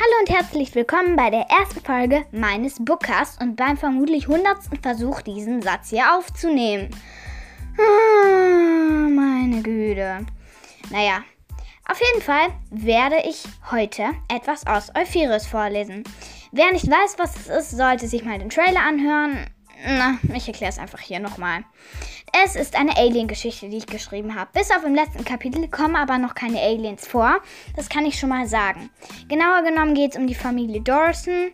Hallo und herzlich willkommen bei der ersten Folge meines Bookcasts und beim vermutlich hundertsten Versuch, diesen Satz hier aufzunehmen. Ah, meine Güte. Naja, auf jeden Fall werde ich heute etwas aus Euphirius vorlesen. Wer nicht weiß, was es ist, sollte sich mal den Trailer anhören. Na, ich erkläre es einfach hier nochmal. Es ist eine Alien-Geschichte, die ich geschrieben habe. Bis auf im letzten Kapitel kommen aber noch keine Aliens vor. Das kann ich schon mal sagen. Genauer genommen geht es um die Familie Dawson,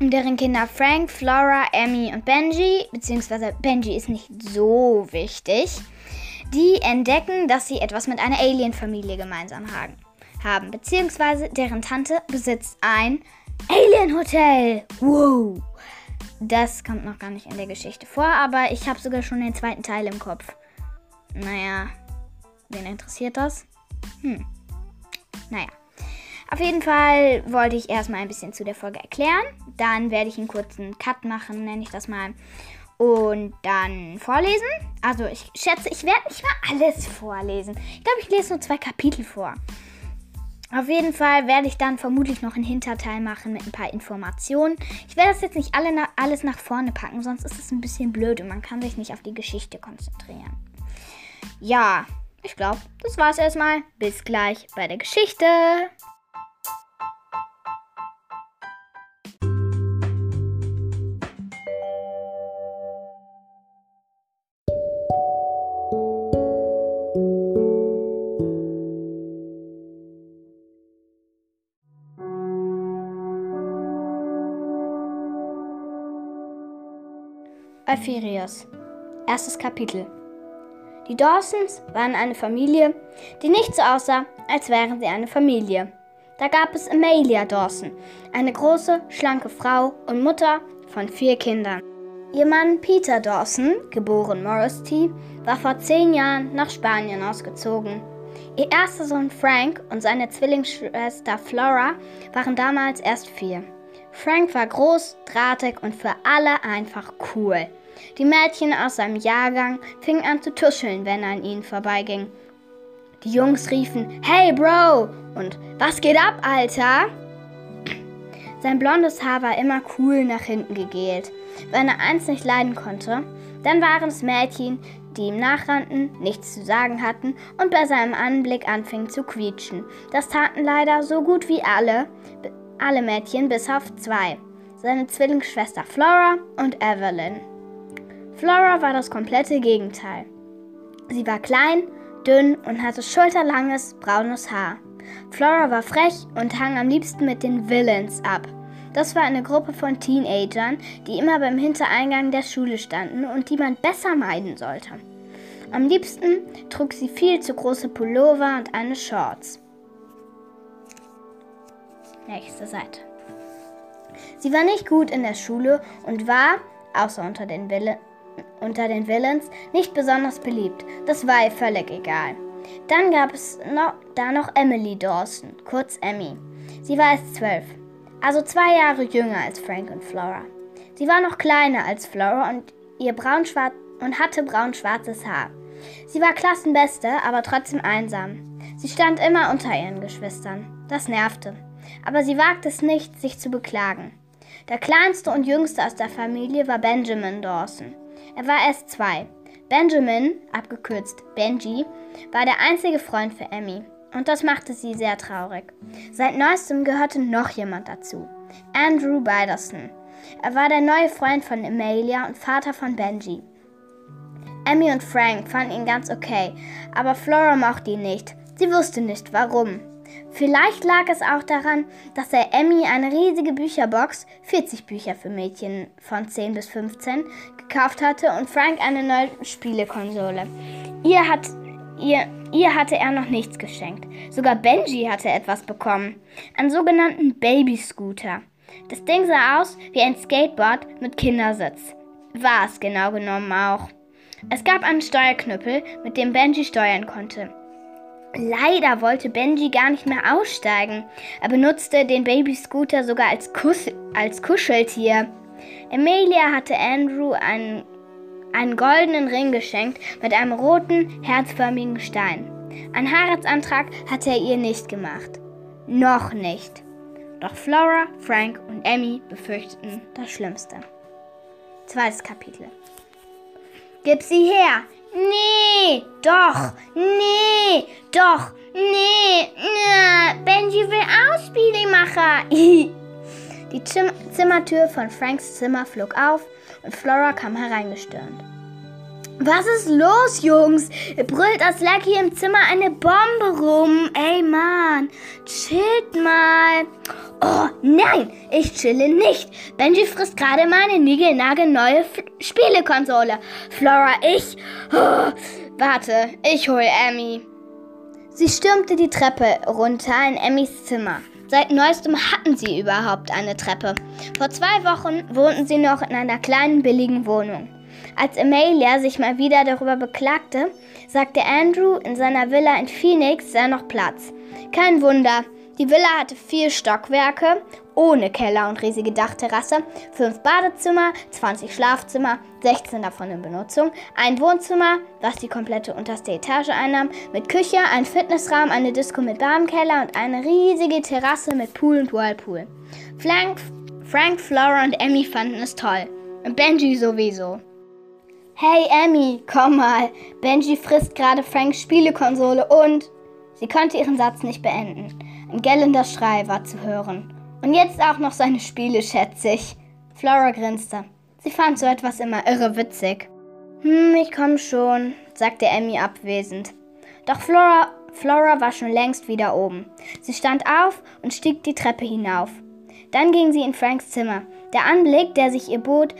um deren Kinder Frank, Flora, Amy und Benji, beziehungsweise Benji ist nicht so wichtig. Die entdecken, dass sie etwas mit einer Alien-Familie gemeinsam haben. Beziehungsweise deren Tante besitzt ein Alien-Hotel. Wow! Das kommt noch gar nicht in der Geschichte vor, aber ich habe sogar schon den zweiten Teil im Kopf. Naja, wen interessiert das? Hm. Naja. Auf jeden Fall wollte ich erstmal ein bisschen zu der Folge erklären. Dann werde ich einen kurzen Cut machen, nenne ich das mal. Und dann vorlesen. Also ich schätze, ich werde nicht mal alles vorlesen. Ich glaube, ich lese nur zwei Kapitel vor. Auf jeden Fall werde ich dann vermutlich noch einen Hinterteil machen mit ein paar Informationen. Ich werde das jetzt nicht alle na alles nach vorne packen, sonst ist es ein bisschen blöd und man kann sich nicht auf die Geschichte konzentrieren. Ja, ich glaube, das war's erstmal. Bis gleich bei der Geschichte. Euphirius. Erstes Kapitel. Die Dawsons waren eine Familie, die nicht so aussah, als wären sie eine Familie. Da gab es Amelia Dawson, eine große, schlanke Frau und Mutter von vier Kindern. Ihr Mann Peter Dawson, geboren Morris T., war vor zehn Jahren nach Spanien ausgezogen. Ihr erster Sohn Frank und seine Zwillingsschwester Flora waren damals erst vier. Frank war groß, drahtig und für alle einfach cool. Die Mädchen aus seinem Jahrgang fingen an zu tuscheln, wenn er an ihnen vorbeiging. Die Jungs riefen Hey Bro und Was geht ab, Alter? Sein blondes Haar war immer cool nach hinten gegelt. Wenn er eins nicht leiden konnte, dann waren es Mädchen, die ihm nachrannten, nichts zu sagen hatten und bei seinem Anblick anfingen zu quietschen. Das taten leider so gut wie alle, alle Mädchen bis auf zwei, seine Zwillingsschwester Flora und Evelyn. Flora war das komplette Gegenteil. Sie war klein, dünn und hatte schulterlanges, braunes Haar. Flora war frech und hang am liebsten mit den Villains ab. Das war eine Gruppe von Teenagern, die immer beim Hintereingang der Schule standen und die man besser meiden sollte. Am liebsten trug sie viel zu große Pullover und eine Shorts. Nächste Seite. Sie war nicht gut in der Schule und war, außer unter den Villains, unter den Villains nicht besonders beliebt. Das war ihr völlig egal. Dann gab es noch, da noch Emily Dawson, kurz Emmy. Sie war erst zwölf, also zwei Jahre jünger als Frank und Flora. Sie war noch kleiner als Flora und, ihr braun und hatte braun-schwarzes Haar. Sie war Klassenbeste, aber trotzdem einsam. Sie stand immer unter ihren Geschwistern. Das nervte. Aber sie wagte es nicht, sich zu beklagen. Der kleinste und jüngste aus der Familie war Benjamin Dawson. Er war erst zwei. Benjamin, abgekürzt Benji, war der einzige Freund für Emmy. Und das machte sie sehr traurig. Seit neuestem gehörte noch jemand dazu. Andrew Biderson. Er war der neue Freund von Amelia und Vater von Benji. Emmy und Frank fanden ihn ganz okay, aber Flora mochte ihn nicht. Sie wusste nicht warum. Vielleicht lag es auch daran, dass er Emmy eine riesige Bücherbox, 40 Bücher für Mädchen von 10 bis 15, gekauft hatte und Frank eine neue Spielekonsole. Ihr, hat, ihr, ihr hatte er noch nichts geschenkt. Sogar Benji hatte etwas bekommen. Einen sogenannten Babyscooter. Das Ding sah aus wie ein Skateboard mit Kindersitz. War es genau genommen auch. Es gab einen Steuerknüppel, mit dem Benji steuern konnte. Leider wollte Benji gar nicht mehr aussteigen. Er benutzte den Babyscooter sogar als, Kuss als Kuscheltier. Emilia hatte Andrew einen, einen goldenen Ring geschenkt mit einem roten, herzförmigen Stein. Einen Heiratsantrag hatte er ihr nicht gemacht. Noch nicht. Doch Flora, Frank und Emmy befürchteten das Schlimmste. Zweites Kapitel. Gib sie her! Nee, doch, nee, doch, nee, nee. Benji will Ausspielemacher. Die Zimmertür von Franks Zimmer flog auf und Flora kam hereingestürmt. Was ist los, Jungs? Brüllt das Lucky im Zimmer eine Bombe rum. Ey, Mann, chillt mal. Oh, nein, ich chille nicht. Benji frisst gerade meine niegelnagelneue Spielekonsole. Flora, ich... Oh, warte, ich hol Emmy. Sie stürmte die Treppe runter in Emmys Zimmer. Seit neuestem hatten sie überhaupt eine Treppe. Vor zwei Wochen wohnten sie noch in einer kleinen billigen Wohnung. Als Amelia sich mal wieder darüber beklagte, sagte Andrew, in seiner Villa in Phoenix sei noch Platz. Kein Wunder, die Villa hatte vier Stockwerke, ohne Keller und riesige Dachterrasse, fünf Badezimmer, 20 Schlafzimmer, 16 davon in Benutzung, ein Wohnzimmer, was die komplette unterste Etage einnahm, mit Küche, ein Fitnessraum, eine Disco mit Barmkeller und eine riesige Terrasse mit Pool und Whirlpool. Frank, Frank, Flora und Emmy fanden es toll. Und Benji sowieso. Hey Emmy, komm mal. Benji frisst gerade Franks Spielekonsole und... Sie konnte ihren Satz nicht beenden. Ein gellender Schrei war zu hören. Und jetzt auch noch seine Spiele, schätze ich. Flora grinste. Sie fand so etwas immer irre witzig. Hm, ich komm schon, sagte Emmy abwesend. Doch Flora, Flora war schon längst wieder oben. Sie stand auf und stieg die Treppe hinauf. Dann ging sie in Franks Zimmer. Der Anblick, der sich ihr bot,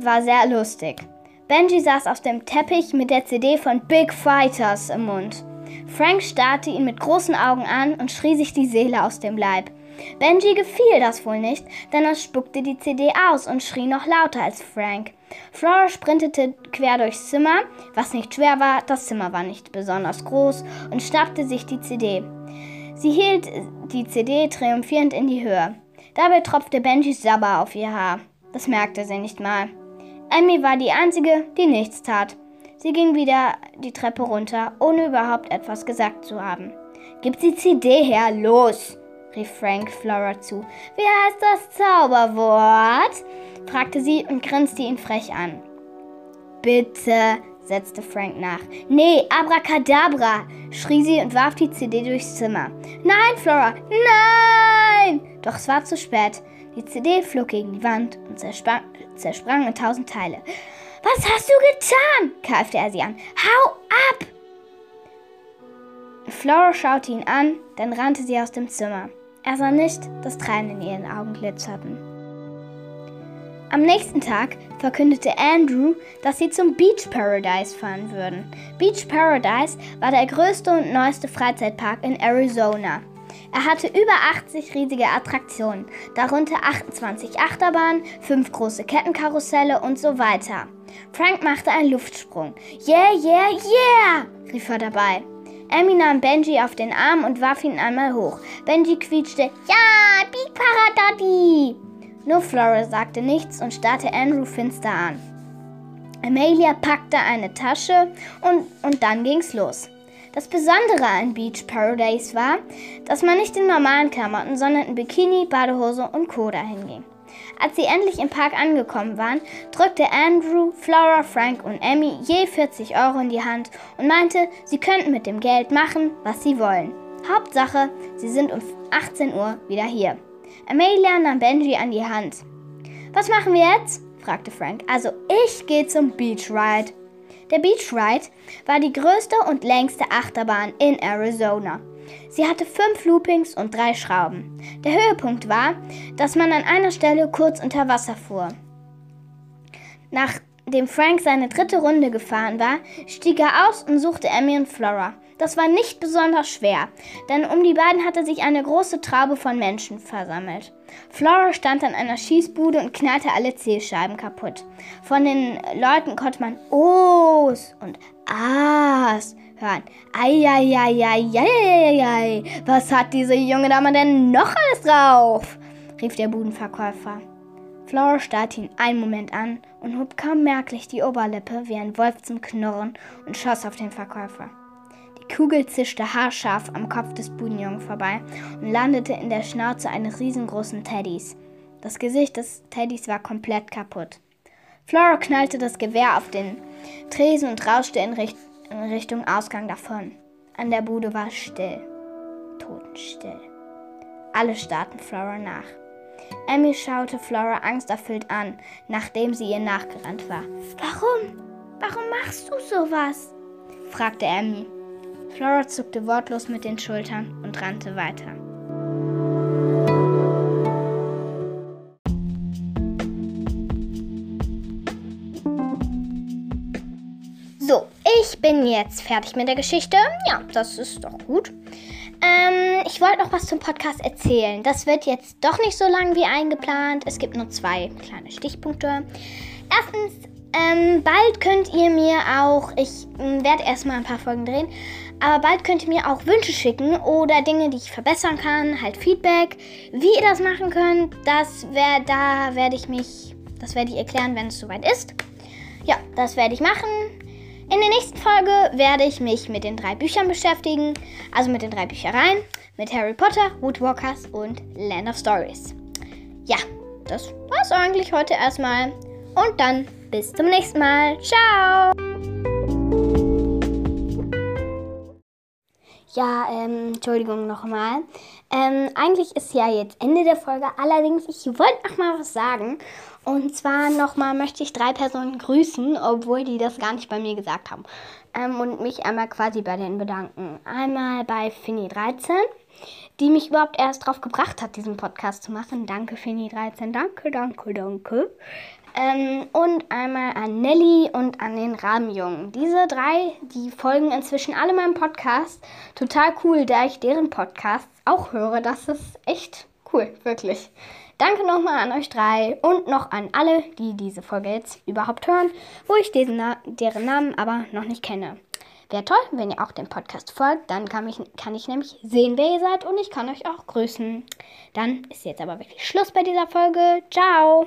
war sehr lustig. Benji saß auf dem Teppich mit der CD von Big Fighters im Mund. Frank starrte ihn mit großen Augen an und schrie sich die Seele aus dem Leib. Benji gefiel das wohl nicht, denn er spuckte die CD aus und schrie noch lauter als Frank. Flora sprintete quer durchs Zimmer, was nicht schwer war, das Zimmer war nicht besonders groß, und schnappte sich die CD. Sie hielt die CD triumphierend in die Höhe. Dabei tropfte Benjis Sabber auf ihr Haar. Das merkte sie nicht mal. Emmy war die Einzige, die nichts tat. Sie ging wieder die Treppe runter, ohne überhaupt etwas gesagt zu haben. Gib die CD her, los! rief Frank Flora zu. Wie heißt das Zauberwort? fragte sie und grinste ihn frech an. Bitte, setzte Frank nach. Nee, Abracadabra, schrie sie und warf die CD durchs Zimmer. Nein, Flora, nein! Doch es war zu spät. Die CD flog gegen die Wand und zersprang, in tausend Teile. Was hast du getan? keifte er sie an. Hau ab! Flora schaute ihn an, dann rannte sie aus dem Zimmer. Er sah nicht, dass Tränen in ihren Augen glitzerten. Am nächsten Tag verkündete Andrew, dass sie zum Beach Paradise fahren würden. Beach Paradise war der größte und neueste Freizeitpark in Arizona. Er hatte über 80 riesige Attraktionen, darunter 28 Achterbahnen, 5 große Kettenkarusselle und so weiter. Frank machte einen Luftsprung. Yeah, yeah, yeah! rief er dabei. Emmy nahm Benji auf den Arm und warf ihn einmal hoch. Benji quietschte, ja, Big Paradaddy! Nur Flora sagte nichts und starrte Andrew finster an. Amelia packte eine Tasche und, und dann ging's los. Das Besondere an Beach Paradise war, dass man nicht in normalen Klamotten, sondern in Bikini, Badehose und Co. dahin ging. Als sie endlich im Park angekommen waren, drückte Andrew, Flora, Frank und Emmy je 40 Euro in die Hand und meinte, sie könnten mit dem Geld machen, was sie wollen. Hauptsache, sie sind um 18 Uhr wieder hier. Amelia nahm Benji an die Hand. Was machen wir jetzt? fragte Frank. Also ich gehe zum Beach Ride. Der Beach Ride war die größte und längste Achterbahn in Arizona. Sie hatte fünf Loopings und drei Schrauben. Der Höhepunkt war, dass man an einer Stelle kurz unter Wasser fuhr. Nachdem Frank seine dritte Runde gefahren war, stieg er aus und suchte Emmy und Flora. Das war nicht besonders schwer, denn um die beiden hatte sich eine große Traube von Menschen versammelt. Flora stand an einer Schießbude und knallte alle Zielscheiben kaputt. Von den Leuten konnte man Ohs und Ahs hören. Eieieiei, was hat diese junge Dame denn noch alles drauf? rief der Budenverkäufer. Flora starrte ihn einen Moment an und hob kaum merklich die Oberlippe wie ein Wolf zum Knurren und schoss auf den Verkäufer. Die Kugel zischte haarscharf am Kopf des Budenjungen vorbei und landete in der Schnauze eines riesengroßen Teddys. Das Gesicht des Teddys war komplett kaputt. Flora knallte das Gewehr auf den Tresen und rauschte in, Richt in Richtung Ausgang davon. An der Bude war still. Totenstill. Alle starrten Flora nach. Emmy schaute Flora angsterfüllt an, nachdem sie ihr nachgerannt war. Warum? Warum machst du sowas? fragte Emmy. Flora zuckte wortlos mit den Schultern und rannte weiter. So, ich bin jetzt fertig mit der Geschichte. Ja, das ist doch gut. Ähm, ich wollte noch was zum Podcast erzählen. Das wird jetzt doch nicht so lang wie eingeplant. Es gibt nur zwei kleine Stichpunkte. Erstens, ähm, bald könnt ihr mir auch, ich ähm, werde erstmal ein paar Folgen drehen, aber bald könnt ihr mir auch Wünsche schicken oder Dinge, die ich verbessern kann, halt Feedback. Wie ihr das machen könnt, das wär, da werde ich mich, das werde ich erklären, wenn es soweit ist. Ja, das werde ich machen. In der nächsten Folge werde ich mich mit den drei Büchern beschäftigen, also mit den drei Büchereien, mit Harry Potter, Woodwalkers und Land of Stories. Ja, das war's eigentlich heute erstmal. Und dann bis zum nächsten Mal. Ciao! Ja, ähm, Entschuldigung nochmal. Ähm, eigentlich ist ja jetzt Ende der Folge. Allerdings, ich wollte noch mal was sagen. Und zwar nochmal möchte ich drei Personen grüßen, obwohl die das gar nicht bei mir gesagt haben. Ähm, und mich einmal quasi bei denen bedanken. Einmal bei Finny13, die mich überhaupt erst drauf gebracht hat, diesen Podcast zu machen. Danke, Finny13. Danke, danke, danke. Ähm, und einmal an Nelly und an den Rahmenjungen. Diese drei, die folgen inzwischen alle meinem Podcast. Total cool, da ich deren Podcasts auch höre. Das ist echt cool, wirklich. Danke nochmal an euch drei und noch an alle, die diese Folge jetzt überhaupt hören, wo ich diesen, deren Namen aber noch nicht kenne. Wäre toll, wenn ihr auch dem Podcast folgt, dann kann ich, kann ich nämlich sehen, wer ihr seid und ich kann euch auch grüßen. Dann ist jetzt aber wirklich Schluss bei dieser Folge. Ciao!